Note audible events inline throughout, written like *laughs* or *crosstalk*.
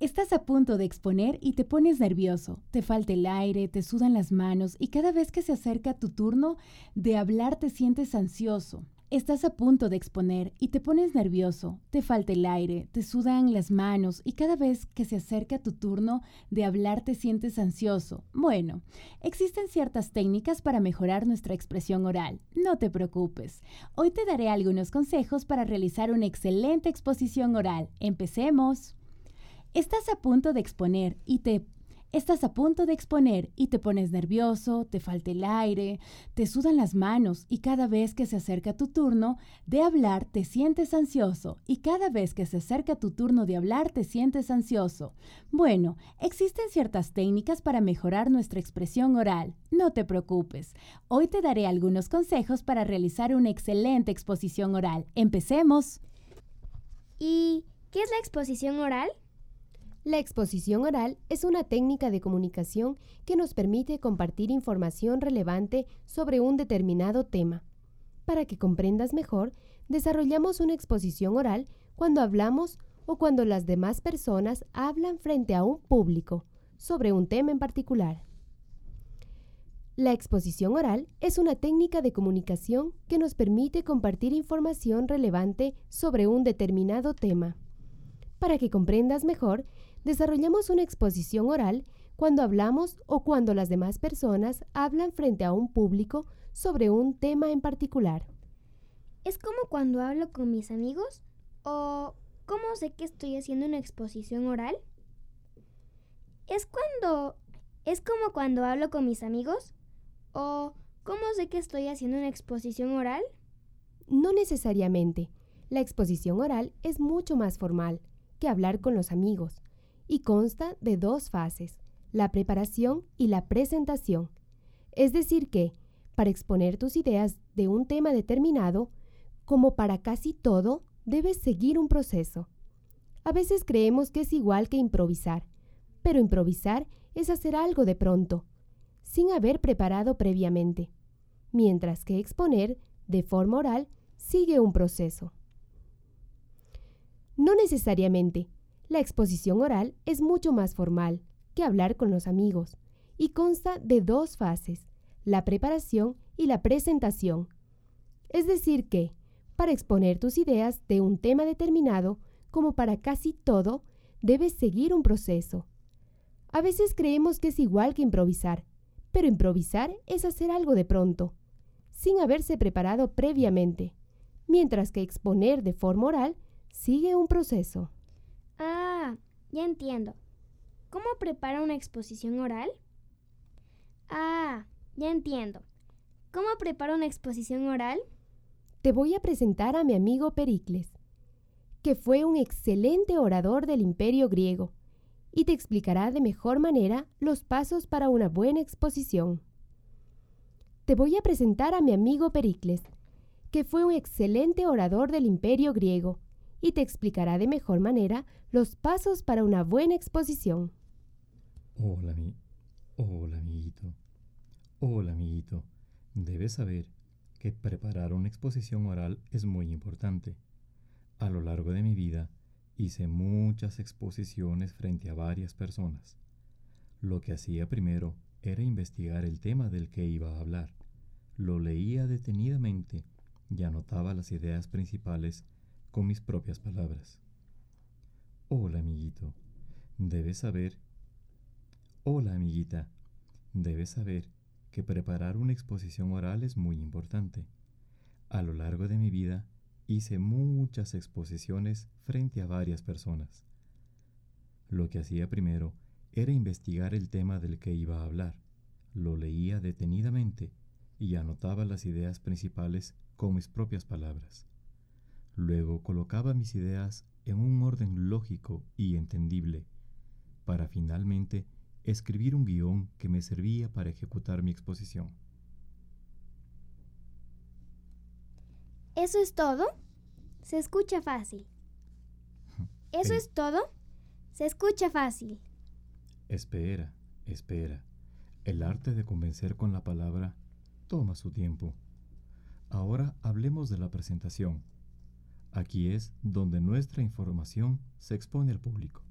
Estás a punto de exponer y te pones nervioso, te falta el aire, te sudan las manos y cada vez que se acerca tu turno de hablar te sientes ansioso. Estás a punto de exponer y te pones nervioso, te falta el aire, te sudan las manos y cada vez que se acerca tu turno de hablar te sientes ansioso. Bueno, existen ciertas técnicas para mejorar nuestra expresión oral. No te preocupes. Hoy te daré algunos consejos para realizar una excelente exposición oral. Empecemos. Estás a punto de exponer y te Estás a punto de exponer y te pones nervioso, te falta el aire, te sudan las manos y cada vez que se acerca tu turno de hablar te sientes ansioso y cada vez que se acerca tu turno de hablar te sientes ansioso. Bueno, existen ciertas técnicas para mejorar nuestra expresión oral. No te preocupes. Hoy te daré algunos consejos para realizar una excelente exposición oral. Empecemos. ¿Y qué es la exposición oral? La exposición oral es una técnica de comunicación que nos permite compartir información relevante sobre un determinado tema. Para que comprendas mejor, desarrollamos una exposición oral cuando hablamos o cuando las demás personas hablan frente a un público sobre un tema en particular. La exposición oral es una técnica de comunicación que nos permite compartir información relevante sobre un determinado tema. Para que comprendas mejor, desarrollamos una exposición oral cuando hablamos o cuando las demás personas hablan frente a un público sobre un tema en particular. ¿Es como cuando hablo con mis amigos? ¿O cómo sé que estoy haciendo una exposición oral? ¿Es cuando... ¿Es como cuando hablo con mis amigos? ¿O cómo sé que estoy haciendo una exposición oral? No necesariamente. La exposición oral es mucho más formal que hablar con los amigos y consta de dos fases, la preparación y la presentación. Es decir que, para exponer tus ideas de un tema determinado, como para casi todo, debes seguir un proceso. A veces creemos que es igual que improvisar, pero improvisar es hacer algo de pronto, sin haber preparado previamente, mientras que exponer, de forma oral, sigue un proceso. No necesariamente, la exposición oral es mucho más formal que hablar con los amigos y consta de dos fases, la preparación y la presentación. Es decir que, para exponer tus ideas de un tema determinado, como para casi todo, debes seguir un proceso. A veces creemos que es igual que improvisar, pero improvisar es hacer algo de pronto, sin haberse preparado previamente, mientras que exponer de forma oral sigue un proceso. Entiendo. ¿Cómo prepara una exposición oral? Ah, ya entiendo. ¿Cómo prepara una exposición oral? Te voy a presentar a mi amigo Pericles, que fue un excelente orador del imperio griego, y te explicará de mejor manera los pasos para una buena exposición. Te voy a presentar a mi amigo Pericles, que fue un excelente orador del imperio griego, y te explicará de mejor manera los pasos para una buena exposición. Hola, mi... Hola, amiguito. Hola, amiguito. Debes saber que preparar una exposición oral es muy importante. A lo largo de mi vida hice muchas exposiciones frente a varias personas. Lo que hacía primero era investigar el tema del que iba a hablar. Lo leía detenidamente y anotaba las ideas principales con mis propias palabras. Hola, amiguito. Debes saber. Hola, amiguita. Debes saber que preparar una exposición oral es muy importante. A lo largo de mi vida hice muchas exposiciones frente a varias personas. Lo que hacía primero era investigar el tema del que iba a hablar. Lo leía detenidamente y anotaba las ideas principales con mis propias palabras. Luego colocaba mis ideas en un orden lógico y entendible, para finalmente escribir un guion que me servía para ejecutar mi exposición. ¿Eso es todo? Se escucha fácil. *laughs* ¿Eso es todo? Se escucha fácil. Espera, espera. El arte de convencer con la palabra toma su tiempo. Ahora hablemos de la presentación. Aquí es donde nuestra información se expone al público.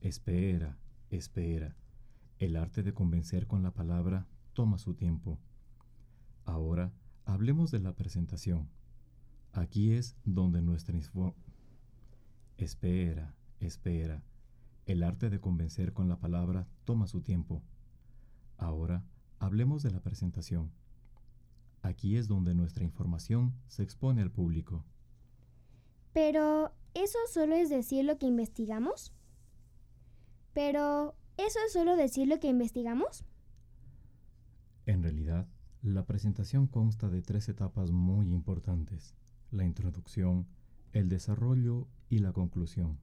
Espera, espera. El arte de convencer con la palabra toma su tiempo. Ahora hablemos de la presentación. Aquí es donde nuestra info... Espera, espera. El arte de convencer con la palabra toma su tiempo. Ahora hablemos de la presentación. Aquí es donde nuestra información se expone al público. Pero, ¿eso solo es decir lo que investigamos? Pero, ¿eso es solo decir lo que investigamos? En realidad, la presentación consta de tres etapas muy importantes, la introducción, el desarrollo y la conclusión.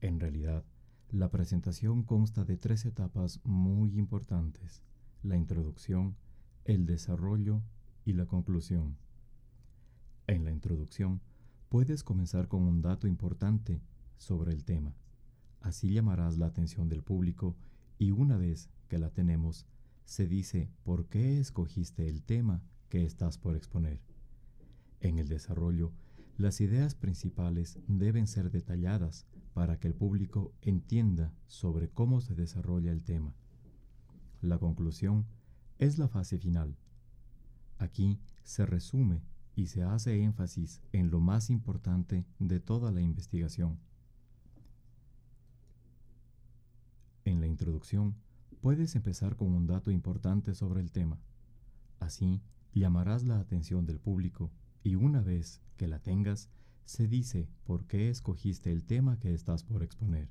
En realidad, la presentación consta de tres etapas muy importantes, la introducción, el desarrollo y la conclusión. En la introducción, puedes comenzar con un dato importante sobre el tema. Así llamarás la atención del público y una vez que la tenemos, se dice por qué escogiste el tema que estás por exponer. En el desarrollo, las ideas principales deben ser detalladas para que el público entienda sobre cómo se desarrolla el tema. La conclusión es la fase final. Aquí se resume y se hace énfasis en lo más importante de toda la investigación. En la introducción, puedes empezar con un dato importante sobre el tema. Así, llamarás la atención del público y una vez que la tengas, se dice por qué escogiste el tema que estás por exponer.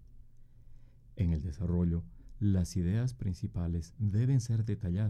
En el desarrollo, las ideas principales deben ser detalladas